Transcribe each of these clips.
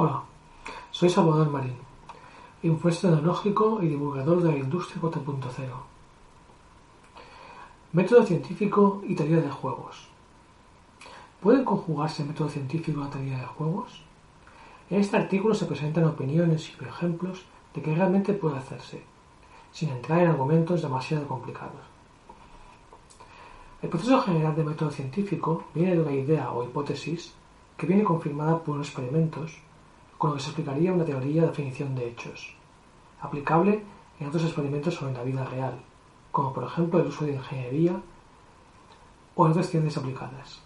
Hola, soy Salvador Marín, influencer tecnológico y divulgador de la industria 4.0. Método científico y teoría de juegos. ¿Pueden conjugarse método científico la teoría de juegos? En este artículo se presentan opiniones y ejemplos de que realmente puede hacerse, sin entrar en argumentos demasiado complicados. El proceso general de método científico viene de una idea o hipótesis que viene confirmada por experimentos con lo que se explicaría una teoría de definición de hechos, aplicable en otros experimentos sobre la vida real, como por ejemplo el uso de ingeniería o en otras ciencias aplicadas.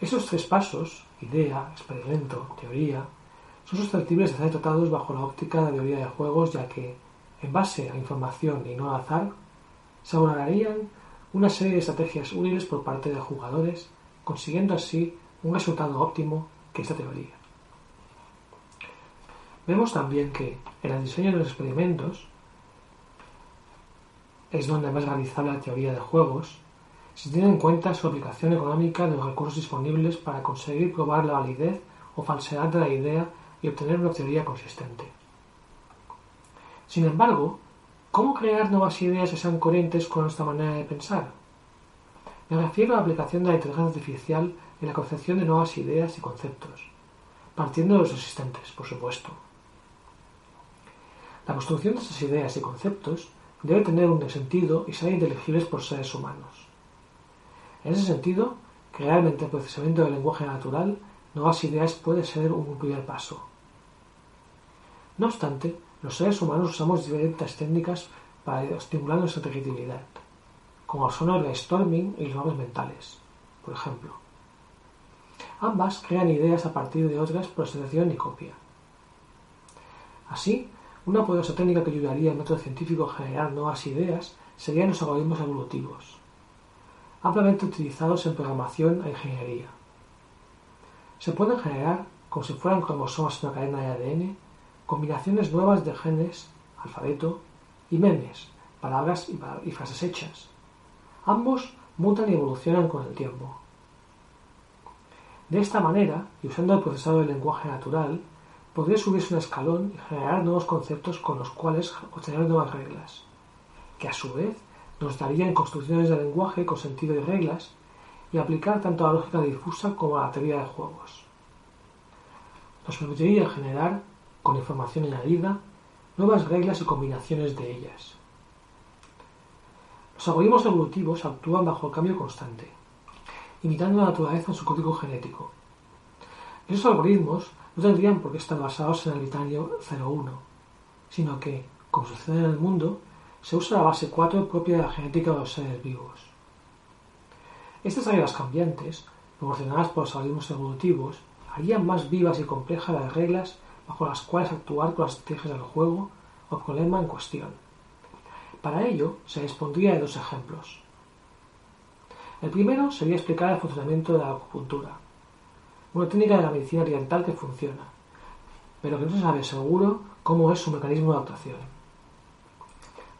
Esos tres pasos, idea, experimento, teoría, son susceptibles de ser tratados bajo la óptica de la teoría de juegos, ya que, en base a información y no al azar, se abordarían una serie de estrategias útiles por parte de jugadores, consiguiendo así un resultado óptimo que esta teoría. Vemos también que en el diseño de los experimentos es donde más realizable la teoría de juegos, si tiene en cuenta su aplicación económica de los recursos disponibles para conseguir probar la validez o falsedad de la idea y obtener una teoría consistente. Sin embargo, ¿cómo crear nuevas ideas que sean coherentes con nuestra manera de pensar? Me refiero a la aplicación de la inteligencia artificial en la concepción de nuevas ideas y conceptos, partiendo de los existentes, por supuesto. La construcción de estas ideas y conceptos debe tener un sentido y ser inteligibles por seres humanos. En ese sentido, crear mediante el procesamiento del lenguaje natural nuevas ideas puede ser un primer paso. No obstante, los seres humanos usamos diferentes técnicas para estimular nuestra creatividad, como son el brainstorming y los mapas mentales, por ejemplo. Ambas crean ideas a partir de otras por asociación y copia. Así, una poderosa técnica que ayudaría al método científico a generar nuevas ideas serían los algoritmos evolutivos, ampliamente utilizados en programación e ingeniería. Se pueden generar, como si fueran cromosomas en una cadena de ADN, combinaciones nuevas de genes, alfabeto y memes, palabras y frases hechas. Ambos mutan y evolucionan con el tiempo. De esta manera, y usando el procesador del lenguaje natural, podría subirse un escalón y generar nuevos conceptos con los cuales obtener nuevas reglas, que a su vez nos darían construcciones de lenguaje con sentido y reglas y aplicar tanto a la lógica difusa como a la teoría de juegos. Nos permitiría generar, con información añadida, nuevas reglas y combinaciones de ellas. Los algoritmos evolutivos actúan bajo el cambio constante, imitando la naturaleza en su código genético. Esos algoritmos no tendrían por qué estar basados en el binario 0-1, sino que, como sucede en el mundo, se usa la base 4 propia de la genética de los seres vivos. Estas reglas cambiantes, proporcionadas por los algoritmos evolutivos, harían más vivas y complejas las reglas bajo las cuales actuar con las estrategias del juego o problema en cuestión. Para ello, se dispondría de dos ejemplos. El primero sería explicar el funcionamiento de la acupuntura, una técnica de la medicina oriental que funciona, pero que no se sabe seguro cómo es su mecanismo de actuación.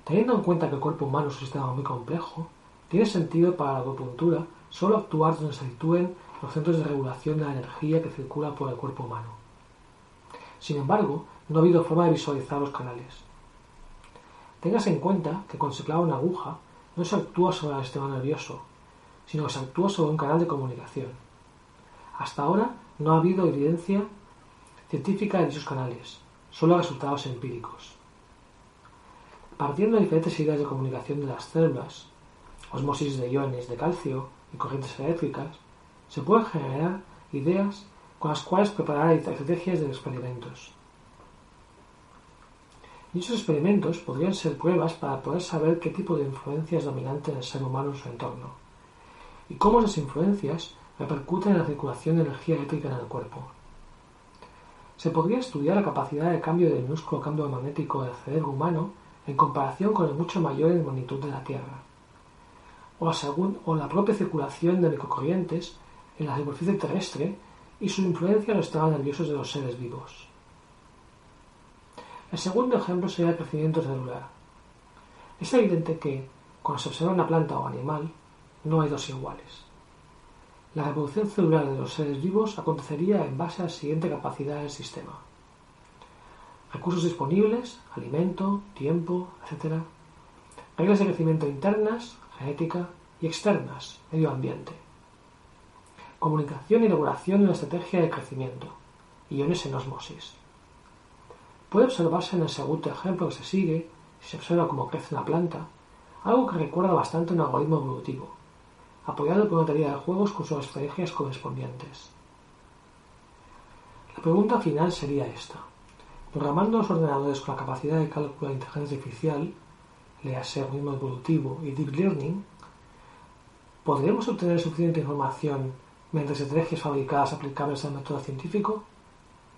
Teniendo en cuenta que el cuerpo humano es un sistema muy complejo, tiene sentido para la acupuntura solo actuar donde se sitúen los centros de regulación de la energía que circula por el cuerpo humano. Sin embargo, no ha habido forma de visualizar los canales. Téngase en cuenta que cuando se clava una aguja no se actúa sobre el sistema nervioso, sino que se actúa sobre un canal de comunicación. Hasta ahora no ha habido evidencia científica de dichos canales, solo resultados empíricos. Partiendo de diferentes ideas de comunicación de las células, osmosis de iones de calcio y corrientes eléctricas, se pueden generar ideas con las cuales preparar estrategias de experimentos. Dichos experimentos podrían ser pruebas para poder saber qué tipo de influencia es dominante en el ser humano en su entorno y cómo esas influencias repercuten en la circulación de energía eléctrica en el cuerpo. Se podría estudiar la capacidad de cambio del minúsculo cambio magnético del cerebro humano en comparación con el mucho mayor en magnitud de la Tierra, o o la propia circulación de microcorrientes en la superficie terrestre y su influencia en los estados nerviosos de los seres vivos. El segundo ejemplo sería el crecimiento celular. Es evidente que, cuando se observa una planta o animal, no hay dos iguales. La reproducción celular de los seres vivos acontecería en base a la siguiente capacidad del sistema. Recursos disponibles, alimento, tiempo, etc. Reglas de crecimiento internas, genética y externas, medio ambiente. Comunicación y regulación en la estrategia de crecimiento. Iones en osmosis. Puede observarse en el segundo ejemplo que se sigue, si se observa cómo crece una planta, algo que recuerda bastante un algoritmo evolutivo, apoyado por una teoría de juegos con sus estrategias correspondientes. La pregunta final sería esta. Programando los ordenadores con la capacidad de cálculo de inteligencia artificial, lease algoritmo evolutivo y deep learning, ¿podremos obtener suficiente información mediante estrategias fabricadas aplicables al método científico?